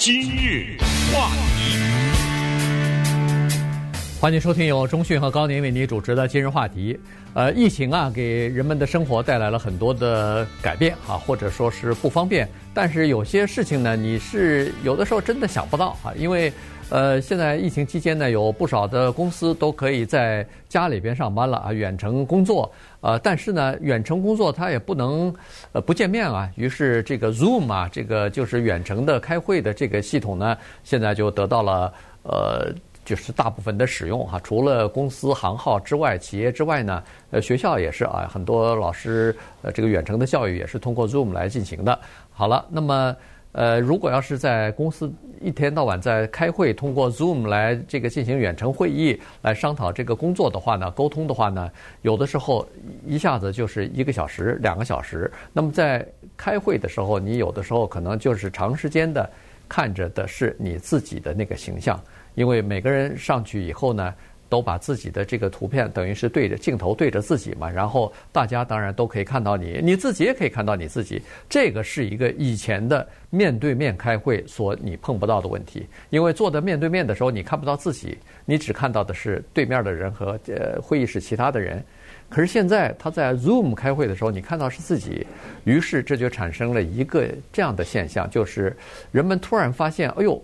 今日话题，欢迎收听由中讯和高宁为您主持的今日话题。呃，疫情啊，给人们的生活带来了很多的改变啊，或者说是不方便。但是有些事情呢，你是有的时候真的想不到啊，因为。呃，现在疫情期间呢，有不少的公司都可以在家里边上班了啊，远程工作。呃，但是呢，远程工作它也不能呃不见面啊。于是这个 Zoom 啊，这个就是远程的开会的这个系统呢，现在就得到了呃，就是大部分的使用哈、除了公司行号之外，企业之外呢，呃，学校也是啊，很多老师呃，这个远程的教育也是通过 Zoom 来进行的。好了，那么。呃，如果要是在公司一天到晚在开会，通过 Zoom 来这个进行远程会议来商讨这个工作的话呢，沟通的话呢，有的时候一下子就是一个小时、两个小时。那么在开会的时候，你有的时候可能就是长时间的看着的是你自己的那个形象，因为每个人上去以后呢。都把自己的这个图片等于是对着镜头对着自己嘛，然后大家当然都可以看到你，你自己也可以看到你自己。这个是一个以前的面对面开会所你碰不到的问题，因为坐在面对面的时候你看不到自己，你只看到的是对面的人和呃会议室其他的人。可是现在他在 Zoom 开会的时候，你看到是自己，于是这就产生了一个这样的现象，就是人们突然发现，哎呦，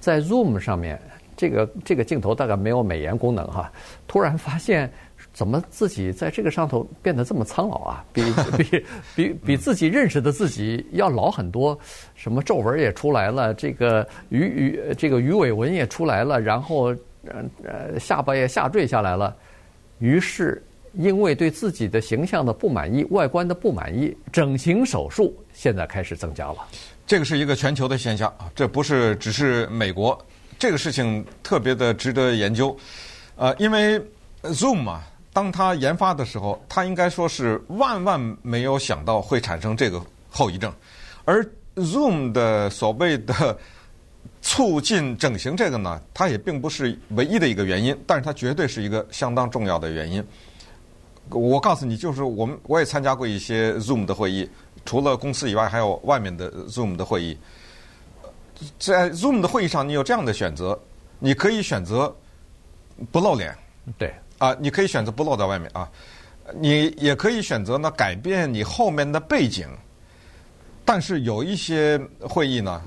在 Zoom 上面。这个这个镜头大概没有美颜功能哈，突然发现怎么自己在这个上头变得这么苍老啊？比比比比自己认识的自己要老很多，什么皱纹也出来了，这个鱼鱼这个鱼尾纹也出来了，然后呃呃下巴也下坠下来了。于是因为对自己的形象的不满意、外观的不满意，整形手术现在开始增加了。这个是一个全球的现象啊，这不是只是美国。这个事情特别的值得研究，呃，因为 Zoom 啊，当他研发的时候，他应该说是万万没有想到会产生这个后遗症，而 Zoom 的所谓的促进整形这个呢，它也并不是唯一的一个原因，但是它绝对是一个相当重要的原因。我告诉你，就是我们我也参加过一些 Zoom 的会议，除了公司以外，还有外面的 Zoom 的会议。在 Zoom 的会议上，你有这样的选择，你可以选择不露脸，对，啊，你可以选择不露在外面啊，你也可以选择呢改变你后面的背景，但是有一些会议呢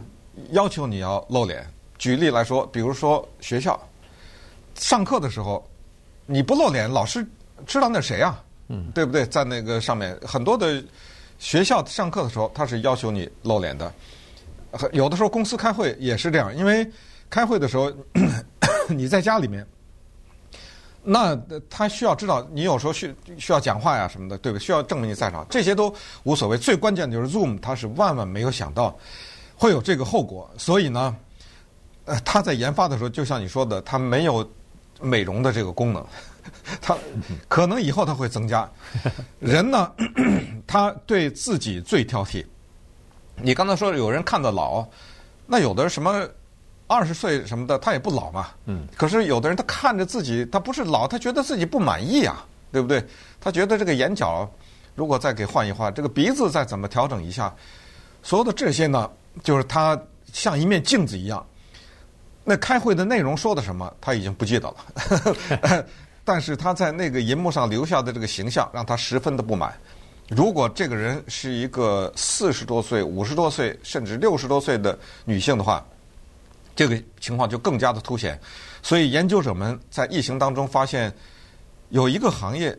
要求你要露脸。举例来说，比如说学校上课的时候，你不露脸，老师知道那谁啊？嗯，对不对？在那个上面，很多的学校上课的时候，他是要求你露脸的。有的时候公司开会也是这样，因为开会的时候你在家里面，那他需要知道你有时候需需要讲话呀什么的，对不对？需要证明你在场，这些都无所谓。最关键的就是 Zoom，他是万万没有想到会有这个后果，所以呢，呃，他在研发的时候，就像你说的，他没有美容的这个功能，他可能以后他会增加。人呢，他对自己最挑剔。你刚才说有人看得老，那有的人什么二十岁什么的，他也不老嘛。嗯。可是有的人他看着自己，他不是老，他觉得自己不满意啊，对不对？他觉得这个眼角如果再给换一换，这个鼻子再怎么调整一下，所有的这些呢，就是他像一面镜子一样。那开会的内容说的什么，他已经不记得了。但是他在那个银幕上留下的这个形象，让他十分的不满。如果这个人是一个四十多岁、五十多岁，甚至六十多岁的女性的话，这个情况就更加的凸显。所以研究者们在疫情当中发现，有一个行业，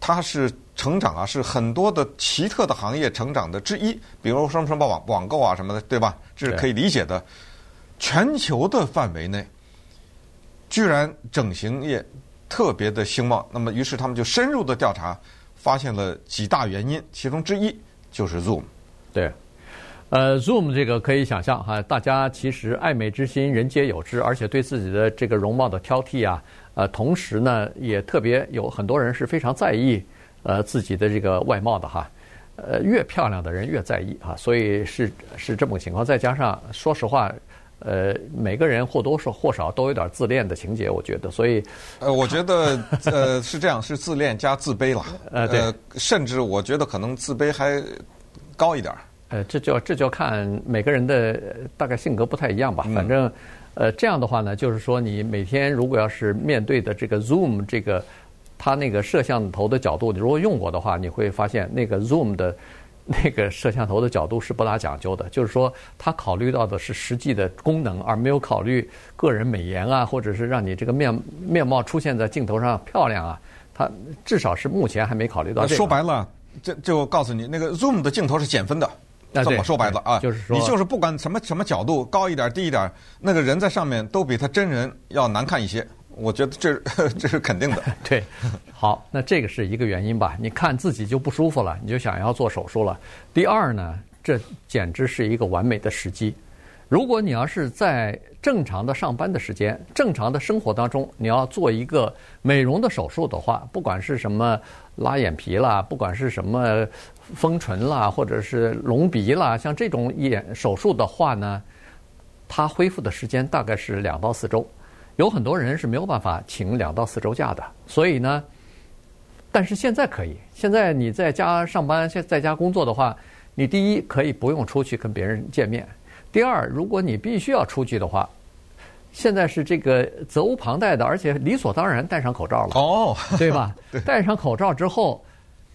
它是成长啊，是很多的奇特的行业成长的之一。比如什么什么网网购啊什么的，对吧？这是可以理解的。全球的范围内，居然整形业特别的兴旺。那么，于是他们就深入的调查。发现了几大原因，其中之一就是 Zoom。对，呃，Zoom 这个可以想象哈，大家其实爱美之心人皆有之，而且对自己的这个容貌的挑剔啊，呃，同时呢，也特别有很多人是非常在意呃自己的这个外貌的哈，呃，越漂亮的人越在意啊，所以是是这么个情况。再加上说实话。呃，每个人或多或少都有点自恋的情节，我觉得，所以，呃，我觉得呃 是这样，是自恋加自卑了，呃，对，甚至我觉得可能自卑还高一点，呃，这就这就看每个人的大概性格不太一样吧。反正，呃，这样的话呢，就是说你每天如果要是面对的这个 Zoom 这个它那个摄像头的角度，你如果用过的话，你会发现那个 Zoom 的。那个摄像头的角度是不大讲究的，就是说，他考虑到的是实际的功能，而没有考虑个人美颜啊，或者是让你这个面面貌出现在镜头上漂亮啊。他至少是目前还没考虑到这个。说白了，这就告诉你，那个 Zoom 的镜头是减分的。这么说白了啊，就是说，你就是不管什么什么角度，高一点低一点，那个人在上面都比他真人要难看一些。我觉得这 这是肯定的。对，好，那这个是一个原因吧？你看自己就不舒服了，你就想要做手术了。第二呢，这简直是一个完美的时机。如果你要是在正常的上班的时间、正常的生活当中，你要做一个美容的手术的话，不管是什么拉眼皮啦，不管是什么丰唇啦，或者是隆鼻啦，像这种眼手术的话呢，它恢复的时间大概是两到四周。有很多人是没有办法请两到四周假的，所以呢，但是现在可以。现在你在家上班，现在家工作的话，你第一可以不用出去跟别人见面；第二，如果你必须要出去的话，现在是这个责无旁贷的，而且理所当然戴上口罩了。哦，对吧？戴上口罩之后，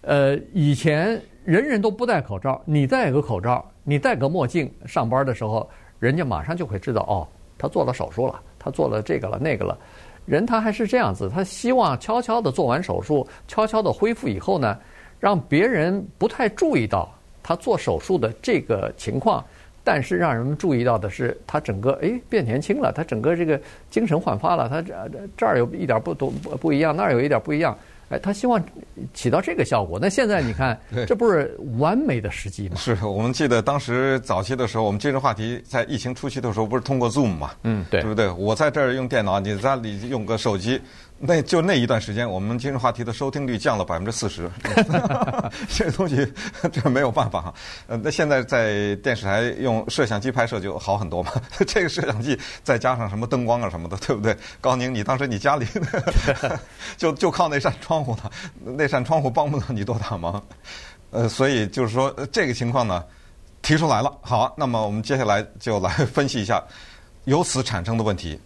呃，以前人人都不戴口罩，你戴个口罩，你戴个墨镜上班的时候，人家马上就会知道哦，他做了手术了。他做了这个了那个了，人他还是这样子，他希望悄悄的做完手术，悄悄的恢复以后呢，让别人不太注意到他做手术的这个情况，但是让人们注意到的是他整个哎变年轻了，他整个这个精神焕发了，他这这儿有一点不不不一样，那儿有一点不一样。哎，他希望起到这个效果。那现在你看，这不是完美的时机吗？是我们记得当时早期的时候，我们今日话题在疫情初期的时候，不是通过 Zoom 嘛？嗯，对，对不对？我在这儿用电脑，你在里用个手机。那就那一段时间，我们今日话题的收听率降了百分之四十，这个东西这没有办法哈。呃，那现在在电视台用摄像机拍摄就好很多嘛。这个摄像机再加上什么灯光啊什么的，对不对？高宁，你当时你家里 就就靠那扇窗户呢，那扇窗户帮不了你多大忙。呃，所以就是说这个情况呢，提出来了。好，那么我们接下来就来分析一下由此产生的问题。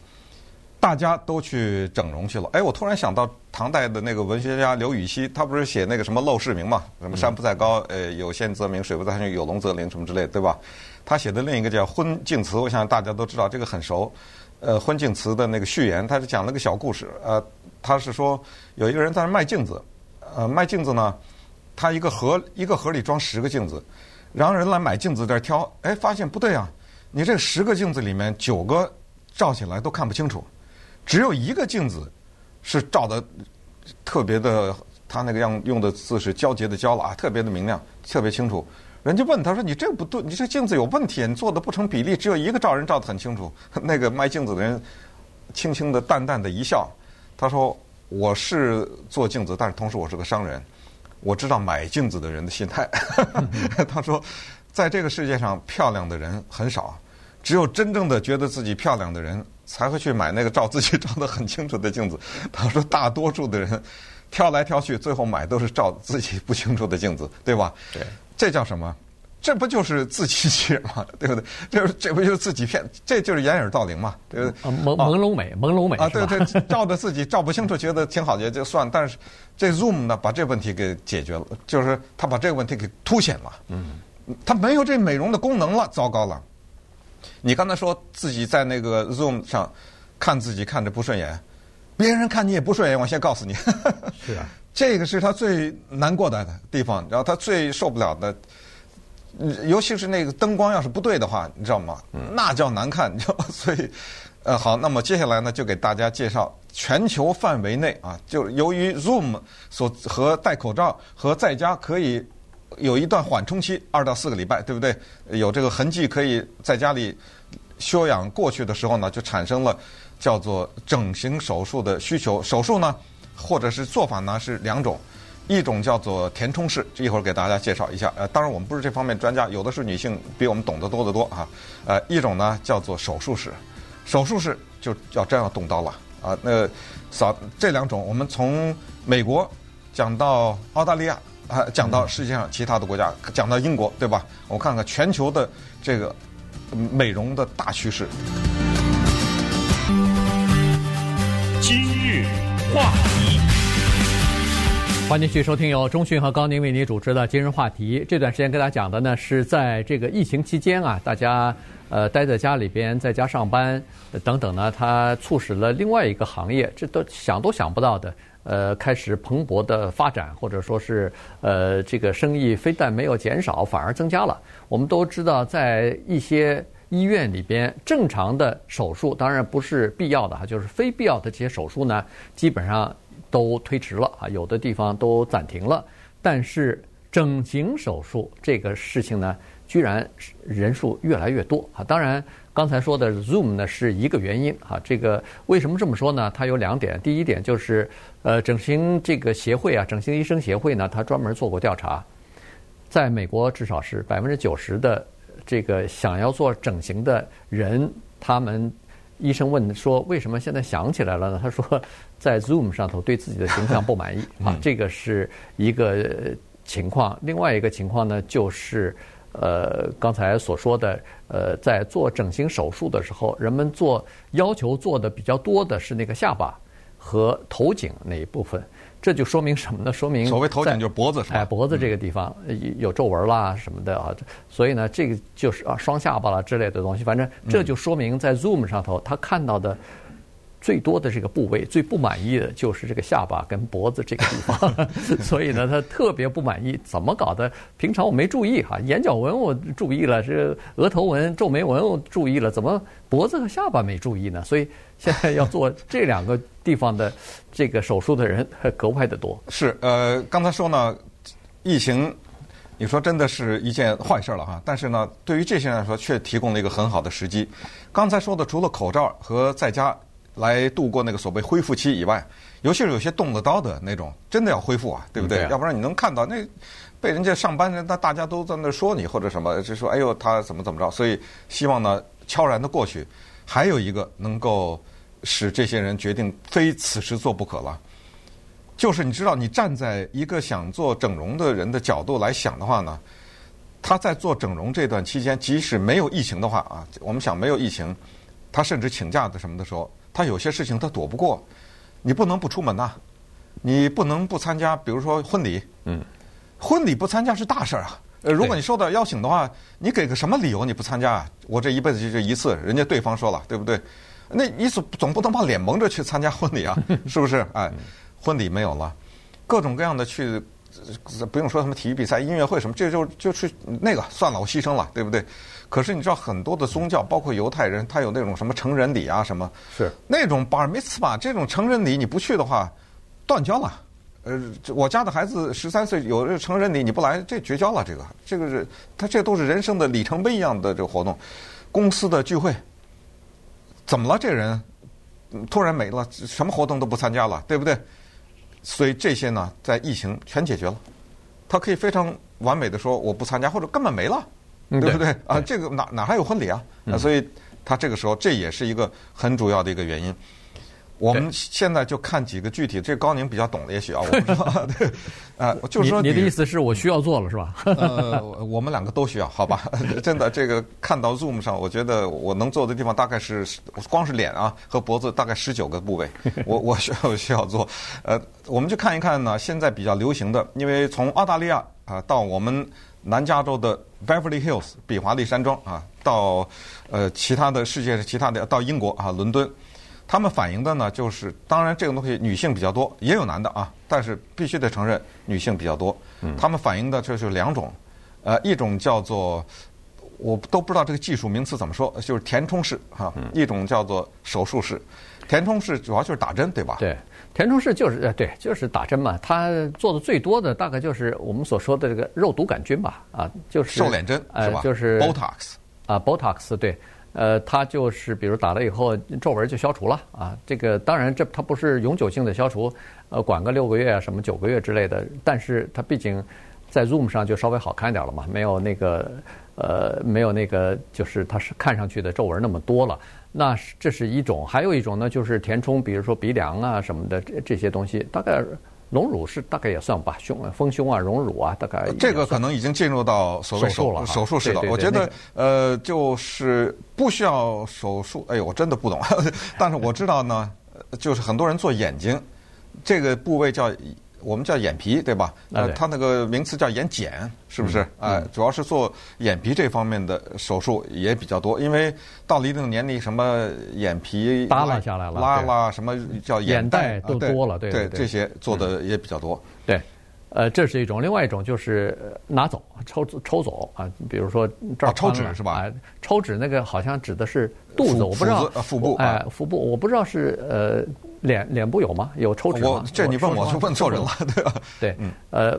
大家都去整容去了。哎，我突然想到唐代的那个文学家刘禹锡，他不是写那个什么《陋室铭》嘛？什么山不在高，呃，有仙则名；水不在深，有龙则灵，什么之类，对吧？他写的另一个叫《婚镜词》，我想大家都知道，这个很熟。呃，《婚镜词》的那个序言，他是讲了个小故事。呃，他是说有一个人在那卖镜子，呃，卖镜子呢，他一个盒一个盒里装十个镜子，然后人来买镜子在挑，哎，发现不对啊，你这十个镜子里面九个照起来都看不清楚。只有一个镜子是照的特别的，他那个样用的字是胶结的胶了啊，特别的明亮，特别清楚。人家问他说：“你这不对，你这镜子有问题，你做的不成比例，只有一个照人照的很清楚。”那个卖镜子的人轻轻的、淡淡的一笑，他说：“我是做镜子，但是同时我是个商人，我知道买镜子的人的心态。”他说：“在这个世界上，漂亮的人很少，只有真正的觉得自己漂亮的人。”才会去买那个照自己 照得很清楚的镜子。他说，大多数的人挑来挑去，最后买都是照自己不清楚的镜子，对吧？对，这叫什么？这不就是自欺欺人吗？对不对？这这不就是自己骗？这就是掩耳盗铃嘛？对不对？朦朦胧美，朦胧美啊！对对，照着自己 照不清楚，觉得挺好，也就算。但是这 Zoom 呢，把这问题给解决了，就是他把这个问题给凸显了。嗯，他没有这美容的功能了，糟糕了。你刚才说自己在那个 Zoom 上看自己看着不顺眼，别人看你也不顺眼。我先告诉你，是啊，这个是他最难过的地方，然后他最受不了的，尤其是那个灯光要是不对的话，你知道吗？那叫难看，你知道吗？所以，呃，好，那么接下来呢，就给大家介绍全球范围内啊，就由于 Zoom 所和戴口罩和在家可以。有一段缓冲期，二到四个礼拜，对不对？有这个痕迹可以在家里休养过去的时候呢，就产生了叫做整形手术的需求。手术呢，或者是做法呢，是两种，一种叫做填充式，这一会儿给大家介绍一下。呃，当然我们不是这方面专家，有的是女性比我们懂得多得多啊。呃，一种呢叫做手术式，手术式就要真要动刀了啊。那扫这两种，我们从美国讲到澳大利亚。啊，讲到世界上其他的国家，讲到英国，对吧？我看看全球的这个美容的大趋势。今日话题，欢迎继续收听由中讯和高宁为您主持的《今日话题》。这段时间跟大家讲的呢，是在这个疫情期间啊，大家呃待在家里边，在家上班等等呢，它促使了另外一个行业，这都想都想不到的。呃，开始蓬勃的发展，或者说是呃，这个生意非但没有减少，反而增加了。我们都知道，在一些医院里边，正常的手术当然不是必要的哈，就是非必要的这些手术呢，基本上都推迟了啊，有的地方都暂停了。但是整形手术这个事情呢，居然人数越来越多啊，当然。刚才说的 Zoom 呢是一个原因哈，这个为什么这么说呢？它有两点，第一点就是，呃，整形这个协会啊，整形医生协会呢，它专门做过调查，在美国至少是百分之九十的这个想要做整形的人，他们医生问说为什么现在想起来了呢？他说在 Zoom 上头对自己的形象不满意啊，这个是一个情况。另外一个情况呢就是。呃，刚才所说的，呃，在做整形手术的时候，人们做要求做的比较多的是那个下巴和头颈那一部分，这就说明什么呢？说明所谓头颈就是脖子，哎，脖子这个地方有皱纹啦什么的啊，所以呢，这个就是啊双下巴啦之类的东西，反正这就说明在 Zoom 上头他看到的。最多的这个部位最不满意的就是这个下巴跟脖子这个地方，所以呢，他特别不满意。怎么搞的？平常我没注意哈，眼角纹我注意了，这额头纹、皱眉纹我注意了，怎么脖子和下巴没注意呢？所以现在要做这两个地方的这个手术的人 格外的多。是，呃，刚才说呢，疫情，你说真的是一件坏事了哈。但是呢，对于这些人来说，却提供了一个很好的时机。刚才说的，除了口罩和在家。来度过那个所谓恢复期以外，尤其是有些动了刀的那种，真的要恢复啊，对不对？要不然你能看到那被人家上班人，那大家都在那说你或者什么，就说哎呦他怎么怎么着。所以希望呢悄然的过去。还有一个能够使这些人决定非此时做不可了，就是你知道，你站在一个想做整容的人的角度来想的话呢，他在做整容这段期间，即使没有疫情的话啊，我们想没有疫情，他甚至请假的什么的时候。他有些事情他躲不过，你不能不出门呐，你不能不参加，比如说婚礼，嗯，婚礼不参加是大事儿啊。呃，如果你受到邀请的话，你给个什么理由你不参加啊？我这一辈子就这一次，人家对方说了，对不对？那你总总不能把脸蒙着去参加婚礼啊，是不是？哎，婚礼没有了，各种各样的去，不用说什么体育比赛、音乐会什么，这就就去那个算了，我牺牲了，对不对？可是你知道很多的宗教，包括犹太人，他有那种什么成人礼啊，什么是那种 bar mitzvah 这种成人礼，你不去的话，断交了。呃，我家的孩子十三岁有成人礼，你不来，这绝交了。这个这个是他这都是人生的里程碑一样的这个活动。公司的聚会，怎么了？这人突然没了，什么活动都不参加了，对不对？所以这些呢，在疫情全解决了，他可以非常完美的说我不参加，或者根本没了。对不对啊？这个哪哪还有婚礼啊？那，所以他这个时候这也是一个很主要的一个原因。我们现在就看几个具体，这高宁比较懂的，也许啊，我不知道。对，啊，就是说你，你的意思是我需要做了是吧？呃，我们两个都需要，好吧？真的，这个看到 Zoom 上，我觉得我能做的地方大概是光是脸啊和脖子大概十九个部位，我我需要需要做。呃，我们去看一看呢，现在比较流行的，因为从澳大利亚啊到我们。南加州的 Beverly Hills 比华利山庄啊，到呃其他的世界是其他的，到英国啊伦敦，他们反映的呢就是，当然这个东西女性比较多，也有男的啊，但是必须得承认女性比较多。他们反映的就是两种，呃一种叫做我都不知道这个技术名词怎么说，就是填充式哈，一种叫做手术式。填充式主要就是打针，对吧？对。填充式就是呃对，就是打针嘛。他做的最多的大概就是我们所说的这个肉毒杆菌吧，啊，就是瘦脸针是吧？就是 Botox 啊，Botox 对，呃，它就是比如打了以后皱纹就消除了啊。这个当然这它不是永久性的消除，呃，管个六个月啊，什么九个月之类的。但是它毕竟在 Zoom 上就稍微好看点了嘛，没有那个呃没有那个就是它是看上去的皱纹那么多了。那这是一种，还有一种呢，就是填充，比如说鼻梁啊什么的这这些东西，大概隆乳是大概也算吧，胸丰胸啊、隆乳啊，大概这个可能已经进入到所谓手手术了手术式了。对对对我觉得、那个呃，就是不需要手术。哎呦，我真的不懂，但是我知道呢，呃就是很多人做眼睛，这个部位叫我们叫眼皮，对吧？呃，它那个名词叫眼睑，是不是？嗯哎、主要是做眼皮这方面的手术也比较多，因为到了一定年龄，什么眼皮耷拉下来了拉拉啦，什么叫眼袋都多了对对这些做的也比较多。对，呃，这是一种，另外一种就是呃拿走、抽抽走啊，比如说这儿啊抽脂是吧？哎抽脂那个好像指的是肚子，我不知道腹部哎啊，腹部我不知道是呃脸脸部有吗？有抽脂吗？这你问我就问错人了，对吧？对，呃，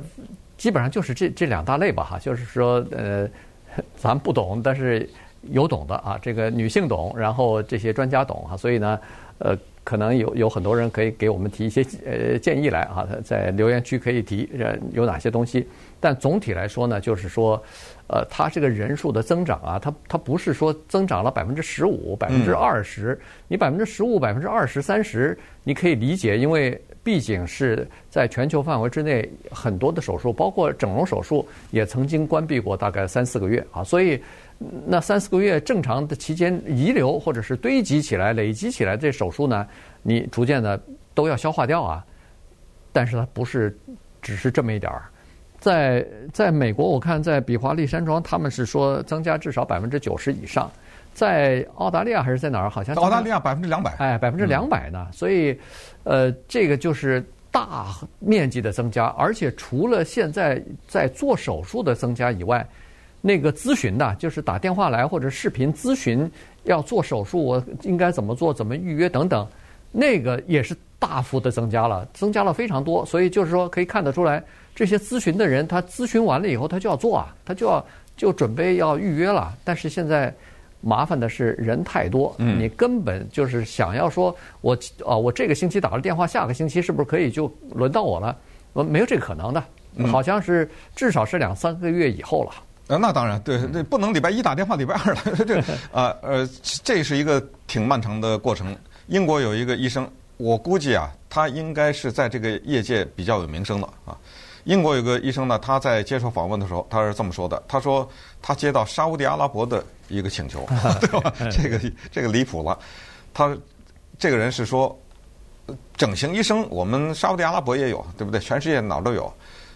基本上就是这这两大类吧，哈，就是说，呃，咱不懂，但是有懂的啊，这个女性懂，然后这些专家懂哈，所以呢，呃，可能有有很多人可以给我们提一些呃建议来啊，在留言区可以提呃有哪些东西，但总体来说呢，就是说，呃，它这个人数的增长啊，它它不是说增长了百分之十五、百分之二十，你百分之十五、百分之二十、三十，你可以理解，因为。毕竟是在全球范围之内，很多的手术，包括整容手术，也曾经关闭过大概三四个月啊。所以，那三四个月正常的期间遗留或者是堆积起来、累积起来这手术呢，你逐渐的都要消化掉啊。但是它不是只是这么一点儿。在在美国，我看在比华利山庄，他们是说增加至少百分之九十以上。在澳大利亚还是在哪儿？好像澳大利亚百分之两百，哎，百分之两百呢。所以，呃，这个就是大面积的增加，而且除了现在在做手术的增加以外，那个咨询的，就是打电话来或者视频咨询要做手术，我应该怎么做、怎么预约等等，那个也是大幅的增加了，增加了非常多。所以就是说，可以看得出来，这些咨询的人，他咨询完了以后，他就要做啊，他就要就准备要预约了。但是现在。麻烦的是人太多，你根本就是想要说我啊，我这个星期打了电话，下个星期是不是可以就轮到我了？我没有这个可能的，好像是至少是两三个月以后了。呃，那当然，对，那不能礼拜一打电话，礼拜二了，这啊呃，这是一个挺漫长的过程。英国有一个医生，我估计啊，他应该是在这个业界比较有名声的啊。英国有个医生呢，他在接受访问的时候，他是这么说的：他说他接到沙乌地阿拉伯的一个请求，对吧？这个这个离谱了。他这个人是说，整形医生我们沙乌地阿拉伯也有，对不对？全世界哪儿都有，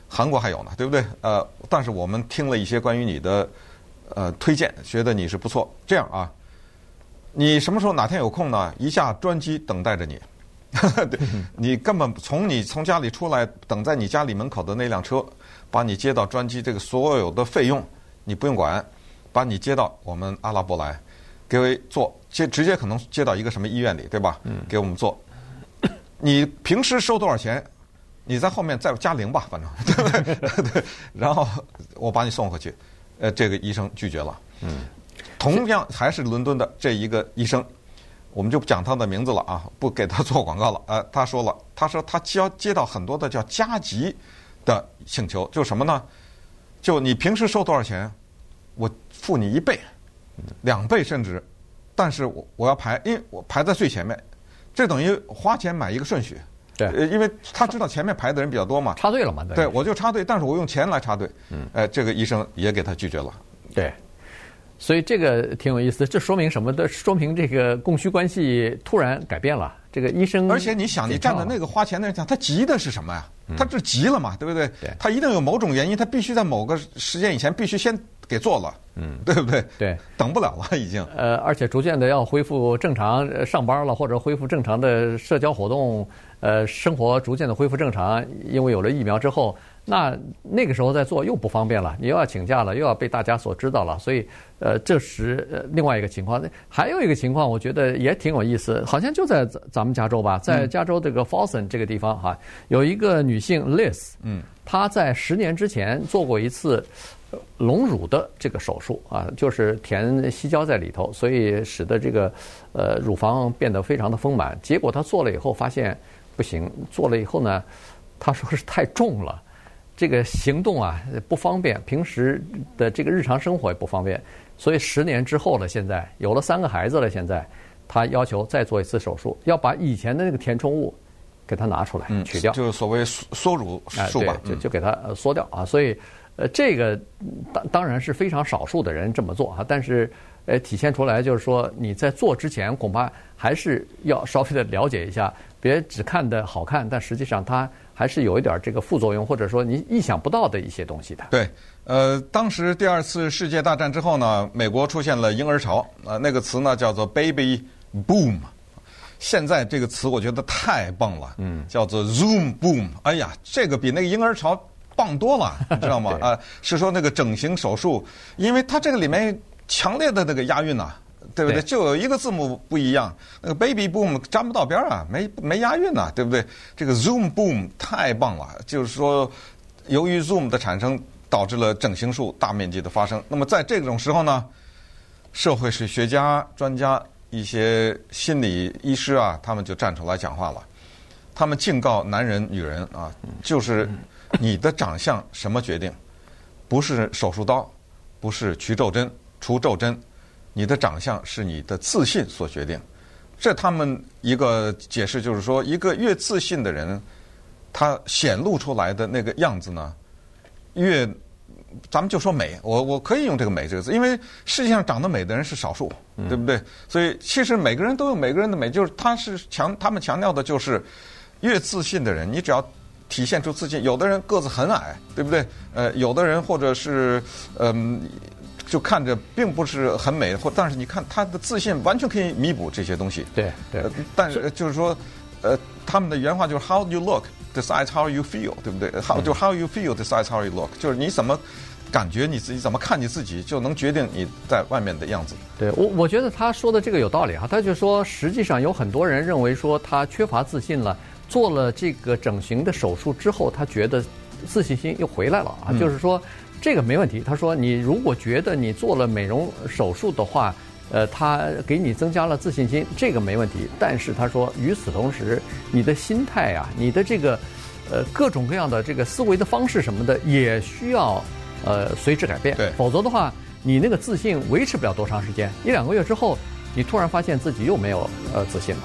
韩国还有呢，对不对？呃，但是我们听了一些关于你的呃推荐，觉得你是不错。这样啊，你什么时候哪天有空呢？一架专机等待着你。对，你根本从你从家里出来，等在你家里门口的那辆车，把你接到专机，这个所有的费用你不用管，把你接到我们阿拉伯来，给我做接直接可能接到一个什么医院里，对吧？嗯，给我们做。你平时收多少钱？你在后面再加零吧，反正对不对？对，然后我把你送回去。呃，这个医生拒绝了。嗯，同样还是伦敦的这一个医生。我们就不讲他的名字了啊，不给他做广告了。呃，他说了，他说他接接到很多的叫加急的请求，就什么呢？就你平时收多少钱，我付你一倍、两倍甚至，但是我我要排，因为我排在最前面，这等于花钱买一个顺序。对，呃，因为他知道前面排的人比较多嘛，插队了嘛？对，对，我就插队，但是我用钱来插队。嗯，呃，这个医生也给他拒绝了。对。所以这个挺有意思，这说明什么的？说明这个供需关系突然改变了。这个医生，而且你想，你站在那个花钱的人讲，他急的是什么呀？他这急了嘛，对不对？对。他一定有某种原因，他必须在某个时间以前必须先给做了，嗯，对不对？对，等不了了已经。呃，而且逐渐的要恢复正常上班了，或者恢复正常的社交活动，呃，生活逐渐的恢复正常，因为有了疫苗之后。那那个时候再做又不方便了，你又要请假了，又要被大家所知道了，所以，呃，这时呃另外一个情况，还有一个情况，我觉得也挺有意思，好像就在咱们加州吧，在加州这个 Folsom 这个地方哈，有一个女性 Liz，嗯，她在十年之前做过一次隆乳的这个手术啊，就是填矽胶在里头，所以使得这个呃乳房变得非常的丰满。结果她做了以后发现不行，做了以后呢，她说是太重了。这个行动啊不方便，平时的这个日常生活也不方便，所以十年之后了，现在有了三个孩子了，现在他要求再做一次手术，要把以前的那个填充物给它拿出来取掉，就是所谓缩缩乳术吧，就就给它缩掉。啊。所以，呃，这个当当然是非常少数的人这么做啊，但是呃，体现出来就是说你在做之前恐怕还是要稍微的了解一下，别只看的好看，但实际上它还是有一点这个副作用，或者说你意想不到的一些东西的。对，呃，当时第二次世界大战之后呢，美国出现了婴儿潮，呃，那个词呢叫做 baby boom。现在这个词我觉得太棒了，嗯，叫做 Zoom Boom。哎呀，这个比那个婴儿潮棒多了，你知道吗？啊，是说那个整形手术，因为它这个里面强烈的那个押韵呐，对不对？就有一个字母不一样，那个 Baby Boom 沾不到边儿啊，没没押韵呐，对不对？这个 Zoom Boom 太棒了，就是说，由于 Zoom 的产生，导致了整形术大面积的发生。那么在这种时候呢，社会史学家、专家。一些心理医师啊，他们就站出来讲话了。他们警告男人、女人啊，就是你的长相什么决定？不是手术刀，不是取皱针、除皱针，你的长相是你的自信所决定。这他们一个解释就是说，一个越自信的人，他显露出来的那个样子呢，越。咱们就说美，我我可以用这个“美”这个字，因为世界上长得美的人是少数，对不对？所以其实每个人都有每个人的美，就是他是强，他们强调的就是越自信的人，你只要体现出自信。有的人个子很矮，对不对？呃，有的人或者是嗯、呃，就看着并不是很美，或但是你看他的自信完全可以弥补这些东西。对对、呃，但是就是说，呃，他们的原话就是 “How you look?” Decides how you feel，对不对？How 就 how you feel decides how you look，就是你怎么感觉你自己，怎么看你自己，就能决定你在外面的样子。对我，我觉得他说的这个有道理啊。他就说，实际上有很多人认为说他缺乏自信了，做了这个整形的手术之后，他觉得自信心又回来了啊。就是说这个没问题。他说，你如果觉得你做了美容手术的话，呃，他给你增加了自信心，这个没问题。但是他说，与此同时，你的心态啊，你的这个，呃，各种各样的这个思维的方式什么的，也需要呃随之改变。对，否则的话，你那个自信维持不了多长时间，一两个月之后，你突然发现自己又没有呃自信了。